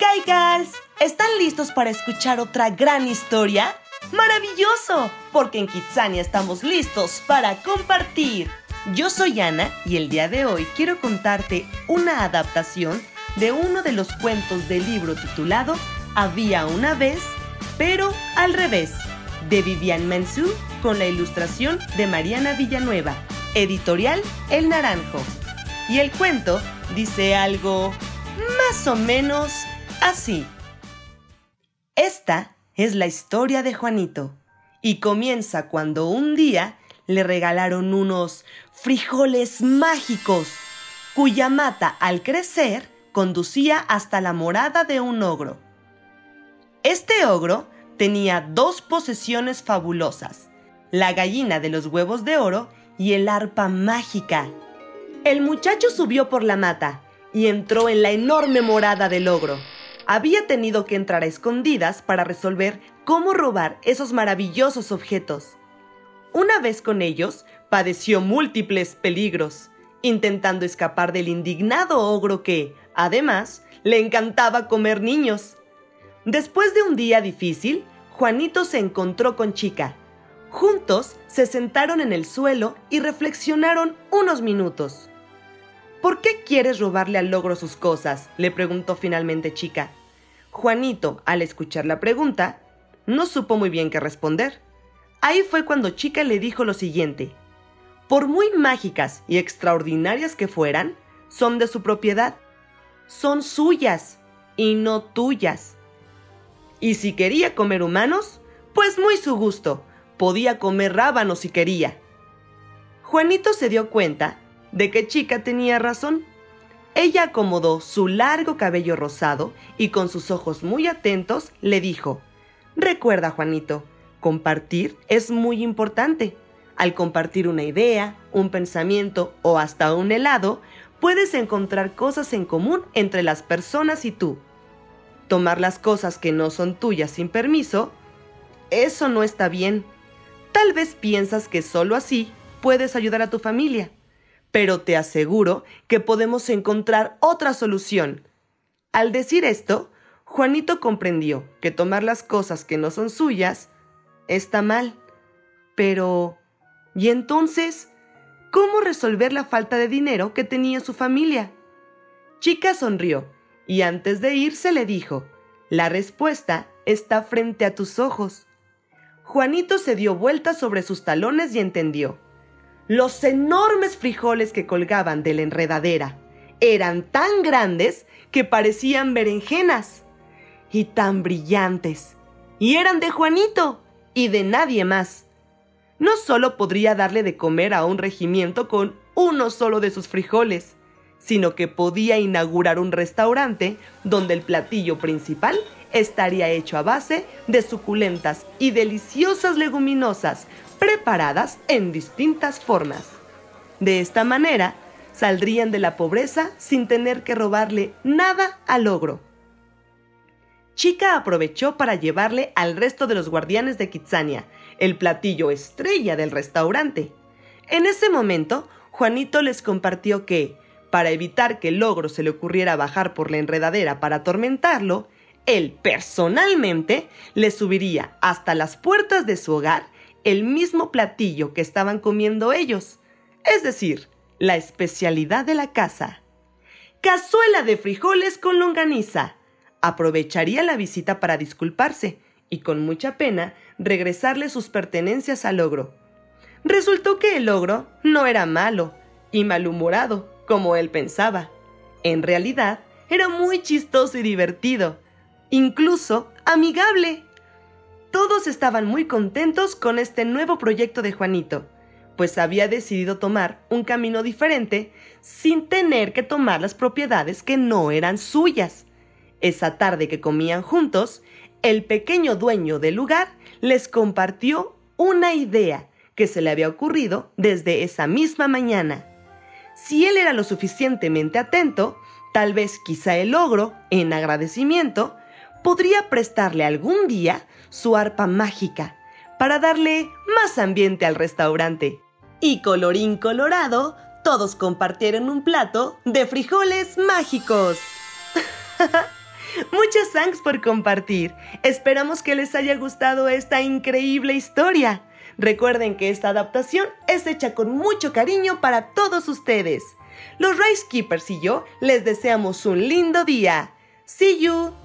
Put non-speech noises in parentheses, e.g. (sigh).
Kaikals, ¿están listos para escuchar otra gran historia? ¡Maravilloso! Porque en Kitsania estamos listos para compartir. Yo soy Ana y el día de hoy quiero contarte una adaptación de uno de los cuentos del libro titulado Había una vez, pero al revés, de Vivian Mensú con la ilustración de Mariana Villanueva, editorial El Naranjo. Y el cuento dice algo más o menos así. Esta es la historia de Juanito y comienza cuando un día le regalaron unos frijoles mágicos cuya mata al crecer conducía hasta la morada de un ogro. Este ogro tenía dos posesiones fabulosas, la gallina de los huevos de oro y el arpa mágica. El muchacho subió por la mata y entró en la enorme morada del ogro. Había tenido que entrar a escondidas para resolver cómo robar esos maravillosos objetos. Una vez con ellos, padeció múltiples peligros, intentando escapar del indignado ogro que, además, le encantaba comer niños. Después de un día difícil, Juanito se encontró con Chica. Juntos se sentaron en el suelo y reflexionaron unos minutos. ¿Por qué quieres robarle al logro sus cosas? le preguntó finalmente Chica. Juanito, al escuchar la pregunta, no supo muy bien qué responder. Ahí fue cuando Chica le dijo lo siguiente. Por muy mágicas y extraordinarias que fueran, son de su propiedad. Son suyas y no tuyas. Y si quería comer humanos, pues muy su gusto, podía comer rábanos si quería. Juanito se dio cuenta de que Chica tenía razón. Ella acomodó su largo cabello rosado y con sus ojos muy atentos le dijo, Recuerda, Juanito, compartir es muy importante. Al compartir una idea, un pensamiento o hasta un helado, puedes encontrar cosas en común entre las personas y tú tomar las cosas que no son tuyas sin permiso, eso no está bien. Tal vez piensas que solo así puedes ayudar a tu familia, pero te aseguro que podemos encontrar otra solución. Al decir esto, Juanito comprendió que tomar las cosas que no son suyas está mal. Pero, ¿y entonces? ¿Cómo resolver la falta de dinero que tenía su familia? Chica sonrió y antes de irse le dijo, la respuesta está frente a tus ojos. Juanito se dio vuelta sobre sus talones y entendió. Los enormes frijoles que colgaban de la enredadera eran tan grandes que parecían berenjenas y tan brillantes. Y eran de Juanito y de nadie más. No solo podría darle de comer a un regimiento con uno solo de sus frijoles, sino que podía inaugurar un restaurante donde el platillo principal estaría hecho a base de suculentas y deliciosas leguminosas preparadas en distintas formas. De esta manera, saldrían de la pobreza sin tener que robarle nada al ogro. Chica aprovechó para llevarle al resto de los guardianes de Kitsania el platillo estrella del restaurante. En ese momento, Juanito les compartió que, para evitar que el ogro se le ocurriera bajar por la enredadera para atormentarlo, él personalmente le subiría hasta las puertas de su hogar el mismo platillo que estaban comiendo ellos, es decir, la especialidad de la casa. Cazuela de frijoles con longaniza. Aprovecharía la visita para disculparse y con mucha pena regresarle sus pertenencias al ogro. Resultó que el ogro no era malo y malhumorado, como él pensaba. En realidad, era muy chistoso y divertido, incluso amigable. Todos estaban muy contentos con este nuevo proyecto de Juanito, pues había decidido tomar un camino diferente sin tener que tomar las propiedades que no eran suyas. Esa tarde que comían juntos, el pequeño dueño del lugar les compartió una idea que se le había ocurrido desde esa misma mañana. Si él era lo suficientemente atento, tal vez quizá el ogro, en agradecimiento, podría prestarle algún día su arpa mágica para darle más ambiente al restaurante. Y colorín colorado, todos compartieron un plato de frijoles mágicos. (laughs) Muchas thanks por compartir. Esperamos que les haya gustado esta increíble historia. Recuerden que esta adaptación es hecha con mucho cariño para todos ustedes. Los Rice Keepers y yo les deseamos un lindo día. See you.